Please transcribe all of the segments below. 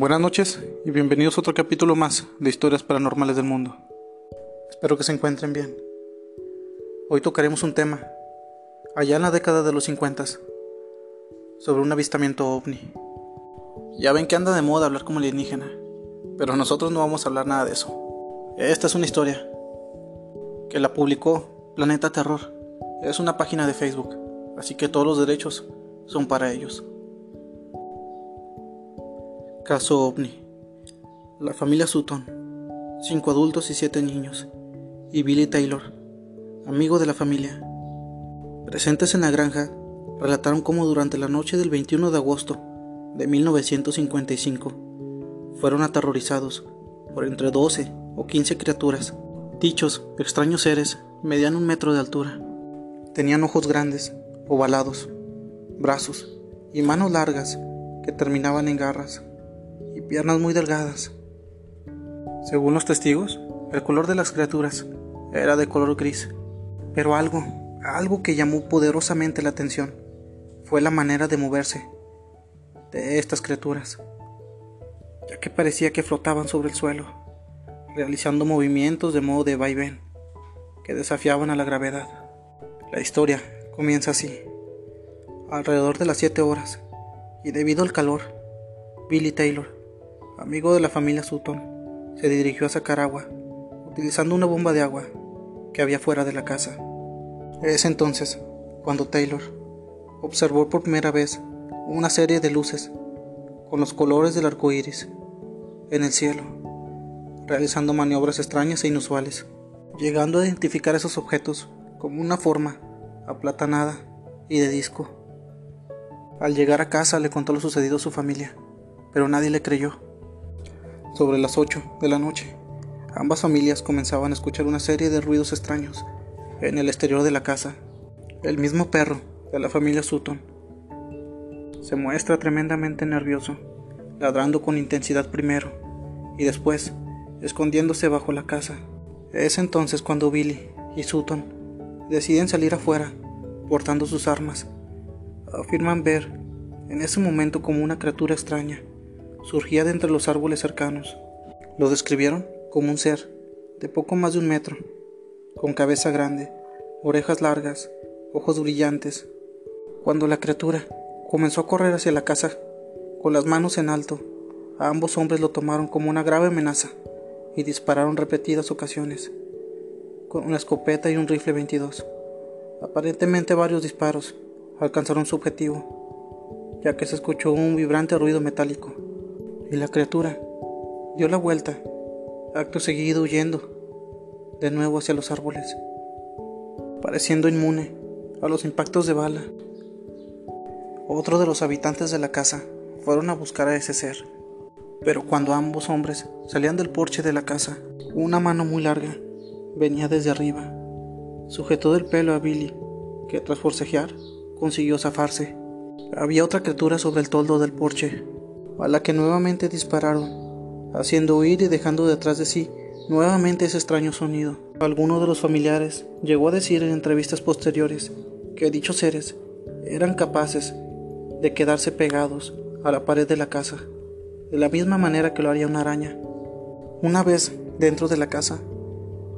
Buenas noches y bienvenidos a otro capítulo más de Historias Paranormales del Mundo. Espero que se encuentren bien. Hoy tocaremos un tema, allá en la década de los 50, sobre un avistamiento ovni. Ya ven que anda de moda hablar como alienígena, pero nosotros no vamos a hablar nada de eso. Esta es una historia que la publicó Planeta Terror. Es una página de Facebook, así que todos los derechos son para ellos. Caso OVNI. La familia Sutton, cinco adultos y siete niños, y Billy Taylor, amigo de la familia, presentes en la granja, relataron cómo durante la noche del 21 de agosto de 1955 fueron aterrorizados por entre 12 o 15 criaturas, dichos extraños seres medían un metro de altura. Tenían ojos grandes, ovalados, brazos y manos largas que terminaban en garras piernas muy delgadas. Según los testigos, el color de las criaturas era de color gris, pero algo, algo que llamó poderosamente la atención fue la manera de moverse de estas criaturas, ya que parecía que flotaban sobre el suelo, realizando movimientos de modo de vaivén que desafiaban a la gravedad. La historia comienza así. Alrededor de las 7 horas, y debido al calor, Billy Taylor amigo de la familia Sutton, se dirigió a sacar agua, utilizando una bomba de agua que había fuera de la casa. Es entonces cuando Taylor observó por primera vez una serie de luces con los colores del arco iris en el cielo, realizando maniobras extrañas e inusuales, llegando a identificar esos objetos como una forma aplatanada y de disco. Al llegar a casa le contó lo sucedido a su familia, pero nadie le creyó sobre las 8 de la noche. Ambas familias comenzaban a escuchar una serie de ruidos extraños en el exterior de la casa. El mismo perro de la familia Sutton se muestra tremendamente nervioso, ladrando con intensidad primero y después escondiéndose bajo la casa. Es entonces cuando Billy y Sutton deciden salir afuera portando sus armas. Afirman ver en ese momento como una criatura extraña surgía de entre los árboles cercanos. Lo describieron como un ser de poco más de un metro, con cabeza grande, orejas largas, ojos brillantes. Cuando la criatura comenzó a correr hacia la casa con las manos en alto, a ambos hombres lo tomaron como una grave amenaza y dispararon repetidas ocasiones con una escopeta y un rifle 22. Aparentemente varios disparos alcanzaron su objetivo, ya que se escuchó un vibrante ruido metálico y la criatura dio la vuelta, acto seguido huyendo de nuevo hacia los árboles, pareciendo inmune a los impactos de bala. Otro de los habitantes de la casa fueron a buscar a ese ser, pero cuando ambos hombres salían del porche de la casa, una mano muy larga venía desde arriba, sujetó del pelo a Billy, que tras forcejear consiguió zafarse. Había otra criatura sobre el toldo del porche, a la que nuevamente dispararon, haciendo huir y dejando detrás de sí nuevamente ese extraño sonido. Alguno de los familiares llegó a decir en entrevistas posteriores que dichos seres eran capaces de quedarse pegados a la pared de la casa, de la misma manera que lo haría una araña. Una vez dentro de la casa,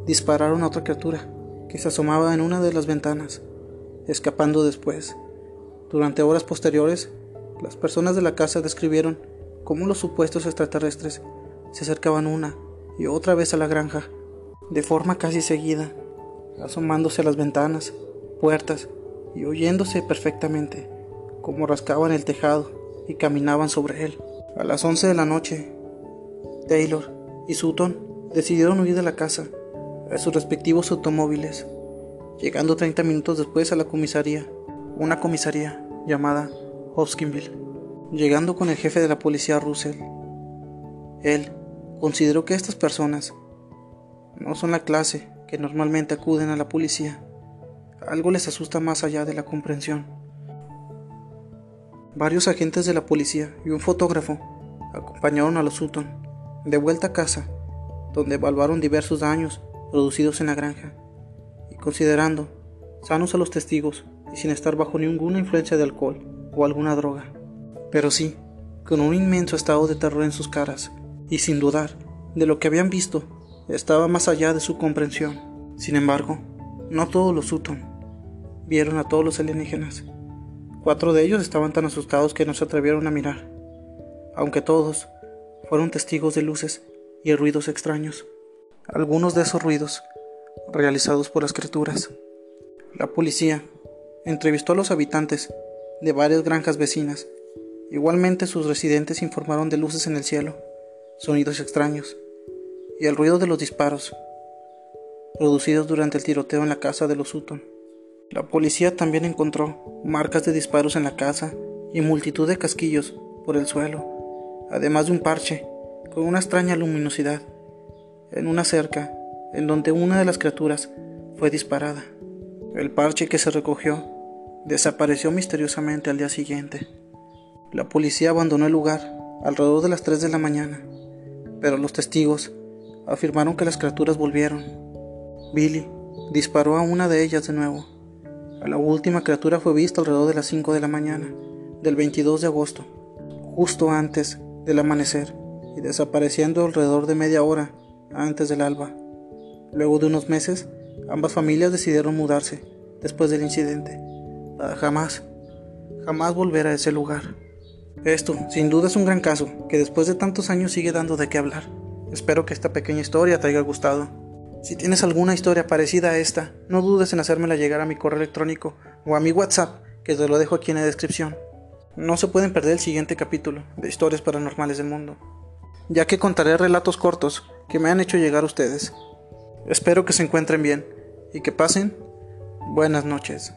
dispararon a otra criatura que se asomaba en una de las ventanas, escapando después. Durante horas posteriores, las personas de la casa describieron cómo los supuestos extraterrestres se acercaban una y otra vez a la granja, de forma casi seguida, asomándose a las ventanas, puertas y oyéndose perfectamente, como rascaban el tejado y caminaban sobre él. A las 11 de la noche, Taylor y Sutton decidieron huir de la casa a sus respectivos automóviles, llegando 30 minutos después a la comisaría, una comisaría llamada Hoskinville llegando con el jefe de la policía Russell. Él consideró que estas personas no son la clase que normalmente acuden a la policía. Algo les asusta más allá de la comprensión. Varios agentes de la policía y un fotógrafo acompañaron a los Sutton de vuelta a casa, donde evaluaron diversos daños producidos en la granja y considerando sanos a los testigos y sin estar bajo ninguna influencia de alcohol o alguna droga. Pero sí, con un inmenso estado de terror en sus caras, y sin dudar de lo que habían visto, estaba más allá de su comprensión. Sin embargo, no todos los Sutton vieron a todos los alienígenas. Cuatro de ellos estaban tan asustados que no se atrevieron a mirar, aunque todos fueron testigos de luces y ruidos extraños. Algunos de esos ruidos realizados por las criaturas. La policía entrevistó a los habitantes de varias granjas vecinas. Igualmente sus residentes informaron de luces en el cielo, sonidos extraños y el ruido de los disparos producidos durante el tiroteo en la casa de los Sutton. La policía también encontró marcas de disparos en la casa y multitud de casquillos por el suelo, además de un parche con una extraña luminosidad en una cerca en donde una de las criaturas fue disparada. El parche que se recogió desapareció misteriosamente al día siguiente. La policía abandonó el lugar alrededor de las 3 de la mañana, pero los testigos afirmaron que las criaturas volvieron. Billy disparó a una de ellas de nuevo. La última criatura fue vista alrededor de las 5 de la mañana del 22 de agosto, justo antes del amanecer, y desapareciendo alrededor de media hora antes del alba. Luego de unos meses, ambas familias decidieron mudarse después del incidente, jamás, jamás volver a ese lugar. Esto, sin duda, es un gran caso que después de tantos años sigue dando de qué hablar. Espero que esta pequeña historia te haya gustado. Si tienes alguna historia parecida a esta, no dudes en hacérmela llegar a mi correo electrónico o a mi WhatsApp, que te lo dejo aquí en la descripción. No se pueden perder el siguiente capítulo de Historias Paranormales del Mundo, ya que contaré relatos cortos que me han hecho llegar a ustedes. Espero que se encuentren bien y que pasen buenas noches.